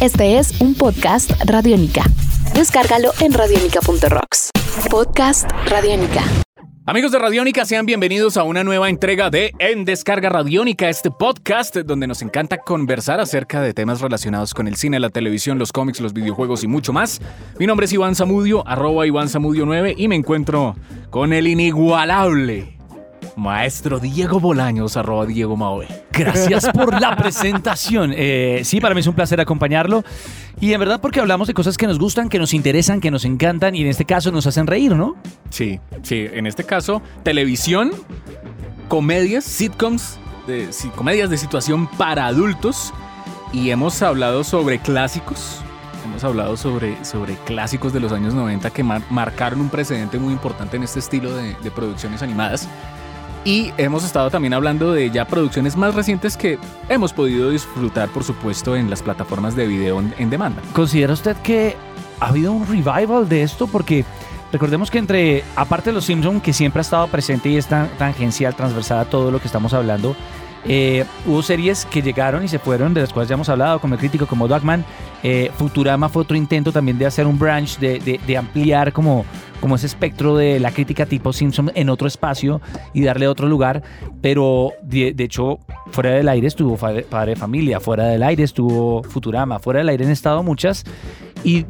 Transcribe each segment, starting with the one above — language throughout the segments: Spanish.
Este es un podcast Radiónica. Descárgalo en radiónica.rocks. Podcast Radiónica. Amigos de Radiónica, sean bienvenidos a una nueva entrega de En Descarga Radiónica, este podcast donde nos encanta conversar acerca de temas relacionados con el cine, la televisión, los cómics, los videojuegos y mucho más. Mi nombre es Iván Zamudio, arroba Iván Zamudio 9 y me encuentro con el inigualable Maestro Diego Bolaños, arroba Diego Maoe. Gracias por la presentación. Eh, sí, para mí es un placer acompañarlo. Y en verdad porque hablamos de cosas que nos gustan, que nos interesan, que nos encantan y en este caso nos hacen reír, ¿no? Sí, sí, en este caso, televisión, comedias, sitcoms, comedias de situación para adultos. Y hemos hablado sobre clásicos. Hemos hablado sobre, sobre clásicos de los años 90 que mar- marcaron un precedente muy importante en este estilo de, de producciones animadas. Y hemos estado también hablando de ya producciones más recientes que hemos podido disfrutar, por supuesto, en las plataformas de video en, demanda. ¿Considera usted que ha habido un revival de esto? Porque recordemos que entre, aparte de los Simpsons, que siempre ha estado presente y es tan tangencial, transversal a todo lo que estamos hablando, eh, hubo series que llegaron y se fueron, de las cuales ya hemos hablado, como el crítico, como Dogman. Eh, Futurama fue otro intento también de hacer un branch, de, de- de ampliar como, como ese espectro de la crítica tipo Simpson en otro espacio y darle otro lugar. Pero de, de hecho, fuera del aire estuvo Padre de Familia, fuera del aire estuvo Futurama, fuera del aire han estado muchas. Y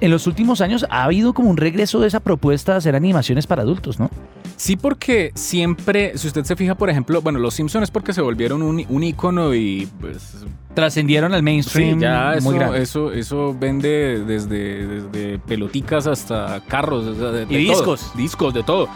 en los últimos años ha habido como un regreso de esa propuesta de hacer animaciones para adultos, ¿no? Sí, porque siempre, si usted se fija, por ejemplo, bueno, los Simpsons es porque se volvieron un, un ícono y pues Trascendieron al sí, mainstream ya eso, muy grande. eso, eso vende desde, desde peloticas hasta carros. o sea, de- de Y todo. discos. Discos, de todo.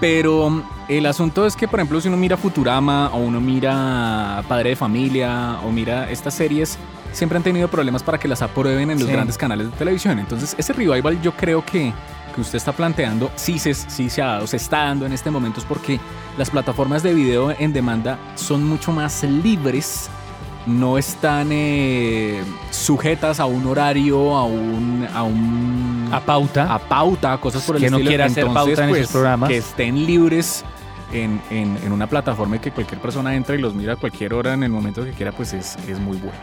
Pero el asunto es que, por ejemplo, si uno mira Futurama o uno mira Padre de Familia o mira estas series, siempre han tenido problemas para que las aprueben en los Sí. grandes canales de televisión. Entonces, ese revival yo creo que, que usted está planteando sí se, sí se ha dado, se está dando en este momento es porque las plataformas de video en demanda son mucho más libres no están eh, sujetas a un horario, a un, a un A pauta. a pauta, cosas por el Que no estilo. quiera hacer pauta en esos pues, programas. Que estén libres en, en- en una plataforma que cualquier persona entre y los mira a cualquier hora en el momento que quiera, pues es, es muy bueno.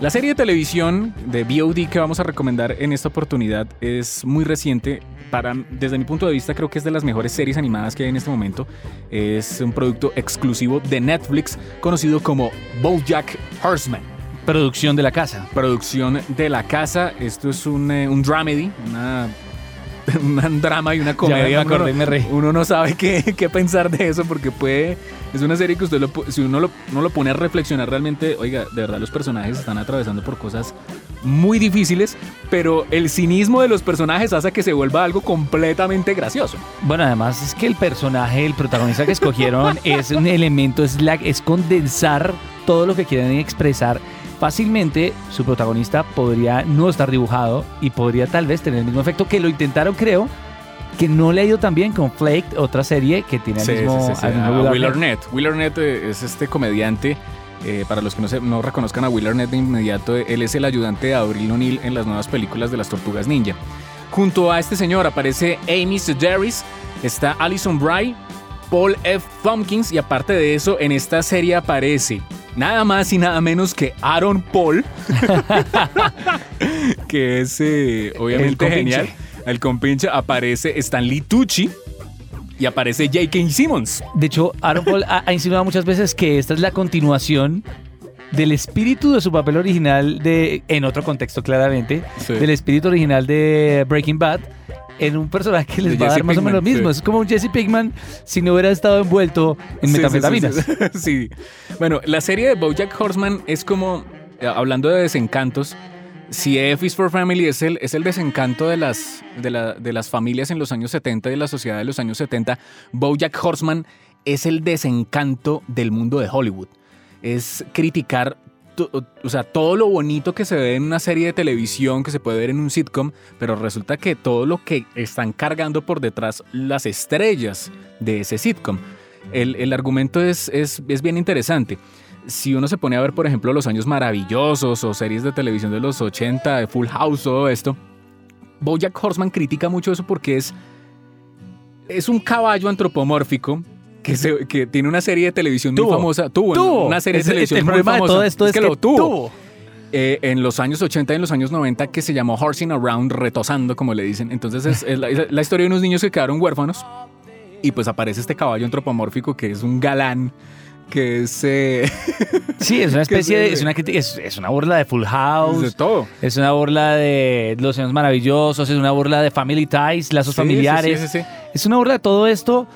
La serie de televisión de VOD que vamos a recomendar en esta oportunidad es muy reciente. Para, desde mi punto de vista, creo que es de las mejores series animadas que hay en este momento. Es un producto exclusivo de Netflix conocido como BoJack Horseman Producción de la casa. producción de la casa. Esto es un, eh, un dramedy, una, un drama y una comedia. me acordé, uno, me reí. uno no sabe qué, qué pensar de eso porque puede... Es una serie que usted, lo, si uno lo, no lo pone a reflexionar realmente, oiga, de verdad los personajes están atravesando por cosas muy difíciles, pero el cinismo de los personajes hace que se vuelva algo completamente gracioso. Bueno, además es que el personaje, el protagonista que escogieron es un elemento, es, la, es condensar todo lo que quieren expresar. Fácilmente su protagonista podría no estar dibujado y podría tal vez tener el mismo efecto que lo intentaron, creo, que no le ha ido tan bien con Flake, otra serie que tiene el Sí, mismo, sí, sí, mismo A Will Arnett. Will Arnett es este comediante. Eh, para los que no, se- no reconozcan a Will Arnett de inmediato, él es el ayudante de Avril O'Neill en las nuevas películas de las Tortugas Ninja. Junto a este señor aparece Amy Sedaris, está Alison Bry, Paul F. Tompkins y aparte de eso, en esta serie aparece nada más y nada menos que Aaron Paul, que es eh, obviamente compinche. genial. El compinche aparece Stanley Tucci y aparece J.K. Simmons. De hecho, Aaron Paul ha, ha insinuado muchas veces que esta es la continuación del espíritu de su papel original de, en otro contexto claramente, Sí. del espíritu original de Breaking Bad en un personaje que les De va a dar más o menos lo mismo. sí. Es como un Jesse Pinkman si no hubiera estado envuelto en Sí, sí, metanfetaminas. Sí, sí, sí. Bueno, la serie de BoJack Horseman es como, eh, hablando de desencantos, si F is for Family es el, es el desencanto de las, de, la- de las familias en los años 70 y de la sociedad de los años 70, BoJack Horseman es el desencanto del mundo de Hollywood. Es criticar o sea, todo lo bonito que se ve en una serie de televisión, que se puede ver en un sitcom, pero resulta que todo lo que están cargando por detrás las estrellas de ese sitcom. El, el argumento es, es, es bien interesante. Si uno se pone a ver, por ejemplo, Los Años Maravillosos o series de televisión de los 80, de Full House, todo esto, Bojack Horseman critica mucho eso porque es, es un caballo antropomórfico que, se- que tiene una serie de televisión Tuvo. muy famosa. Tuvo, Tuvo. una serie de es- televisión el muy famosa. todo esto es, que, lo tuvo. eh, en los años 80 y en los años 90 que se llamó Horsing Around, retosando, como le dicen. Entonces es, es la, es la historia de unos niños que quedaron huérfanos y pues aparece este caballo antropomórfico que es un galán que es eh, Sí, es una especie de. Es una, crítica- es, es una burla de Full House. de todo. Es una burla de Los Años Maravillosos, es una burla de Family Ties, lazos Sí, familiares. sí, sí. Es una burla de todo esto,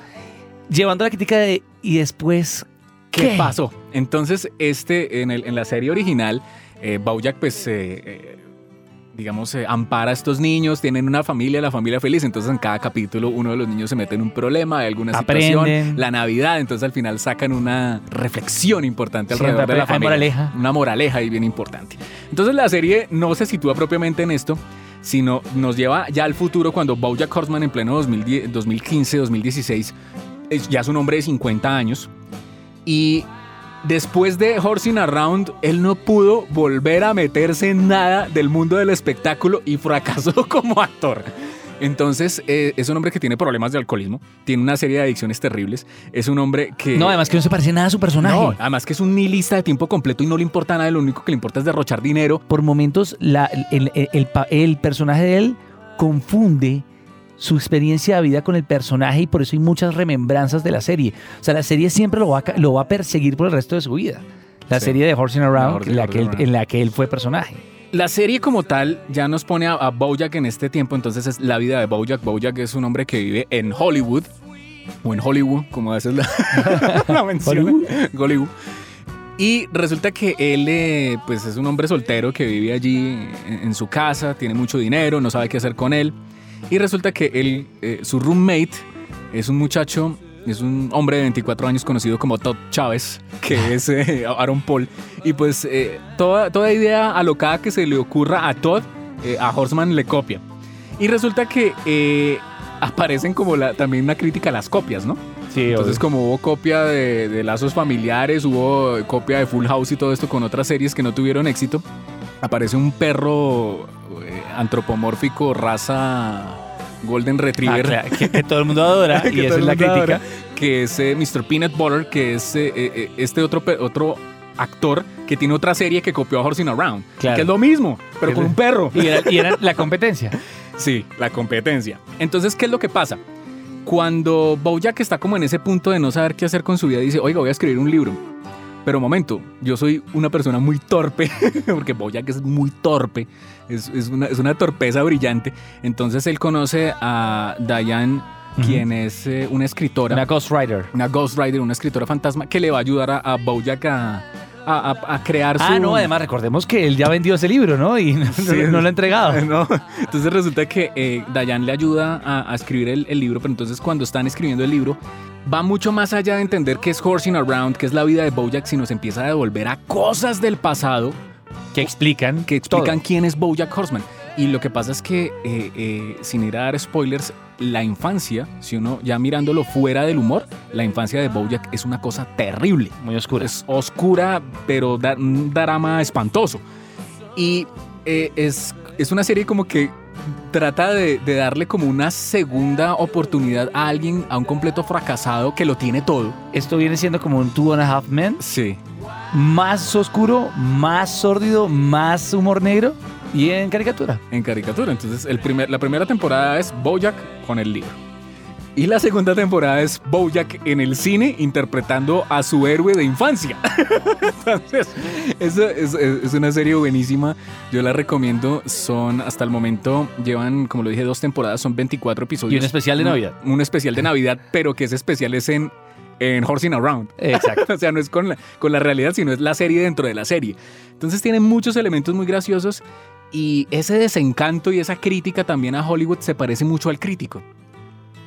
llevando la crítica de. ¿Y después ¿Qué, qué? pasó? Entonces, este, en, el- en la serie original, eh, Bojack, pues, eh, eh, digamos, eh, ampara a estos niños, tienen una familia, la familia feliz, entonces en cada capítulo uno de los niños se mete en un problema, hay alguna Aprenden. situación, la Navidad, entonces al final sacan una reflexión importante Siempre alrededor de la familia. moraleja. Una moraleja y bien importante. Entonces la serie no se sitúa propiamente en esto, sino nos lleva ya al futuro cuando Bojack Horseman en pleno 2010 2015, 2016, es ya es un hombre de 50 años y después de Horsing Around, él no pudo volver a meterse en nada del mundo del espectáculo y fracasó como actor. Entonces, eh, es un hombre que tiene problemas de alcoholismo, tiene una serie de adicciones terribles, es un hombre que... No, además que no se parece nada a su personaje. No, además que es un nihilista de tiempo completo y no le importa nada, lo único que le importa es derrochar dinero. Por momentos, la- el, el- el pa- el personaje de él confunde su experiencia de vida con el personaje y por eso hay muchas remembranzas de la serie. O sea, la serie siempre lo va a, ca- lo va a perseguir por el resto de su vida. La Sí. serie de Horsing Around, en la, que él, Around. en la que él fue personaje. La serie como tal ya nos pone a, a Bojack en este tiempo, entonces es la vida de Bojack. Bojack es un hombre que vive en Hollywood, o en Hollywood, como a veces la, la menciona. Hollywood. Hollywood. Y resulta que él eh, pues es un hombre soltero que vive allí en, en su casa, tiene mucho dinero, no sabe qué hacer con él. Y resulta que él, eh, su roommate es un muchacho, es un hombre de 24 años conocido como Todd Chávez, que es eh, Aaron Paul. Y pues eh, toda, toda idea alocada que se le ocurra a Todd, a Horseman le copia. Y resulta que aparecen como la, también una crítica a las copias, ¿no? Sí, Entonces, como hubo copia de, de Lazos Familiares, hubo copia de Full House y todo esto con otras series que no tuvieron éxito, aparece un perro antropomórfico, raza Golden Retriever. que, que todo el mundo adora que y esa es la crítica. adora, que es eh, Mr. Peanut Butter, que es eh, eh, este otro, otro actor que tiene otra serie que copió a Horsing Around, Claro. que es lo mismo, pero con un perro. Y era, y era la competencia. Sí, la competencia. Entonces, ¿qué es lo que pasa? Cuando Bojack está como en ese punto de no saber qué hacer con su vida, dice, oiga, voy a escribir un libro. Pero momento, yo soy una persona muy torpe, porque Bojack es muy torpe, es, es una, es una torpeza brillante. Entonces él conoce a Diane, quien es eh, una escritora, Una una, Ghost Rider. ghostwriter, una escritora fantasma, que le va a ayudar a, a Bojack a, a- a- a crear su... Ah, no, además recordemos que él ya vendió ese libro, ¿no? Y no, Sí, no- no lo ha entregado. No. Entonces resulta que eh, Dayan le ayuda a, a escribir el, el libro, pero entonces cuando están escribiendo el libro, va mucho más allá de entender qué es Horsing Around, qué es la vida de Bojack, sino se empieza a devolver a cosas del pasado Que explican. que explican todo. quién es Bojack Horseman. Y lo que pasa es que, eh, eh, sin ir a dar spoilers, la infancia, si uno ya mirándolo fuera del humor, la infancia de Bojack es una cosa terrible Muy oscuro. es oscura, pero da un drama espantoso. Y eh, es, es una serie como que trata de, de darle como una segunda oportunidad a alguien, a un completo fracasado que lo tiene todo. Esto viene siendo como un Two and a Half Men. Sí. Más oscuro, más sórdido, más humor negro y en caricatura. En caricatura. Entonces, el primer, la primera temporada es Bojack con el libro. Y la segunda temporada es Bojack en el cine interpretando a su héroe de infancia. Entonces, es- es una serie buenísima. Yo la recomiendo. Son, hasta el momento, llevan, como lo dije, dos temporadas, son 24 episodios. Y un especial de Navidad. Un, un especial de Navidad, pero que ese especial es en, en Horsing Around. Exacto. O sea, no es con la, con la realidad, sino es la serie dentro de la serie. Entonces tiene muchos elementos muy graciosos y ese desencanto y esa crítica también a Hollywood se parece mucho al crítico.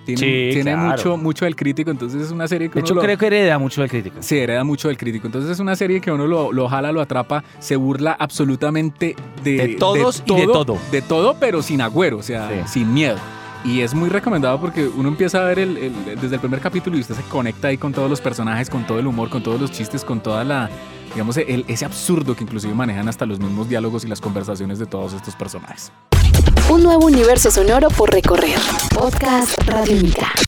Tiene, Sí, tiene claro. mucho, mucho del crítico, entonces es una serie que De uno hecho, lo- creo que hereda mucho del crítico. se hereda mucho del crítico. Entonces es una serie que uno lo, lo jala, lo atrapa, se burla absolutamente de, De todos y de todo. De todo, pero sin agüero, o sea, Sí. sin miedo. Y es muy recomendado porque uno empieza a ver el, desde el primer capítulo y usted se conecta ahí con todos los personajes, con todo el humor, con todos los chistes, con toda la, digamos, ese absurdo que inclusive manejan hasta los mismos diálogos y las conversaciones de todos estos personajes. Un nuevo universo sonoro por recorrer. Podcast Radiónica.